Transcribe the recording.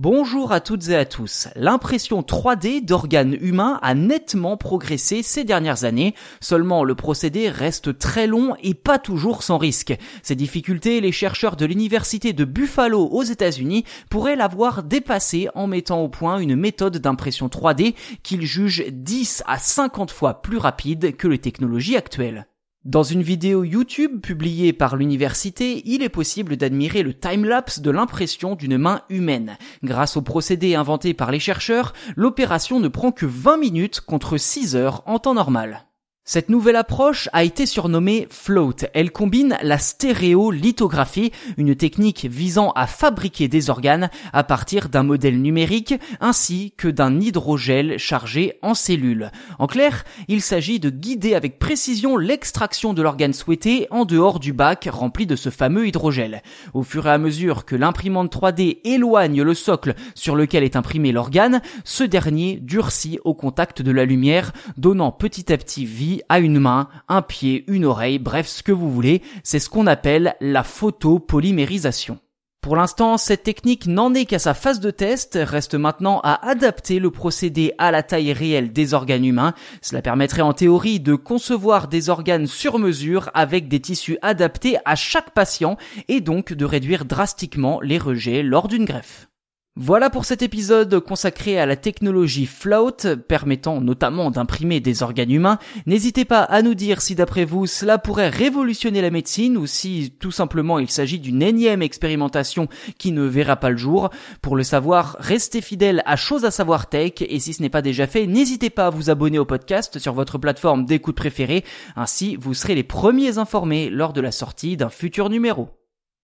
Bonjour à toutes et à tous. L'impression 3D d'organes humains a nettement progressé ces dernières années. Seulement, le procédé reste très long et pas toujours sans risque. Ces difficultés, les chercheurs de l'université de Buffalo aux États-Unis pourraient l'avoir dépassé en mettant au point une méthode d'impression 3D qu'ils jugent 10 à 50 fois plus rapide que les technologies actuelles. Dans une vidéo YouTube publiée par l'université, il est possible d'admirer le timelapse de l'impression d'une main humaine. Grâce au procédé inventé par les chercheurs, l'opération ne prend que 20 minutes contre 6 heures en temps normal. Cette nouvelle approche a été surnommée float. Elle combine la stéréolithographie, une technique visant à fabriquer des organes à partir d'un modèle numérique ainsi que d'un hydrogel chargé en cellules. En clair, il s'agit de guider avec précision l'extraction de l'organe souhaité en dehors du bac rempli de ce fameux hydrogel. Au fur et à mesure que l'imprimante 3D éloigne le socle sur lequel est imprimé l'organe, ce dernier durcit au contact de la lumière, donnant petit à petit vie à une main, un pied, une oreille, bref ce que vous voulez, c'est ce qu'on appelle la photopolymérisation. Pour l'instant, cette technique n'en est qu'à sa phase de test, reste maintenant à adapter le procédé à la taille réelle des organes humains. Cela permettrait en théorie de concevoir des organes sur mesure avec des tissus adaptés à chaque patient et donc de réduire drastiquement les rejets lors d'une greffe. Voilà pour cet épisode consacré à la technologie float, permettant notamment d'imprimer des organes humains. N'hésitez pas à nous dire si d'après vous cela pourrait révolutionner la médecine ou si tout simplement il s'agit d'une énième expérimentation qui ne verra pas le jour. Pour le savoir, restez fidèles à Chose à savoir tech et si ce n'est pas déjà fait, n'hésitez pas à vous abonner au podcast sur votre plateforme d'écoute préférée. Ainsi, vous serez les premiers informés lors de la sortie d'un futur numéro.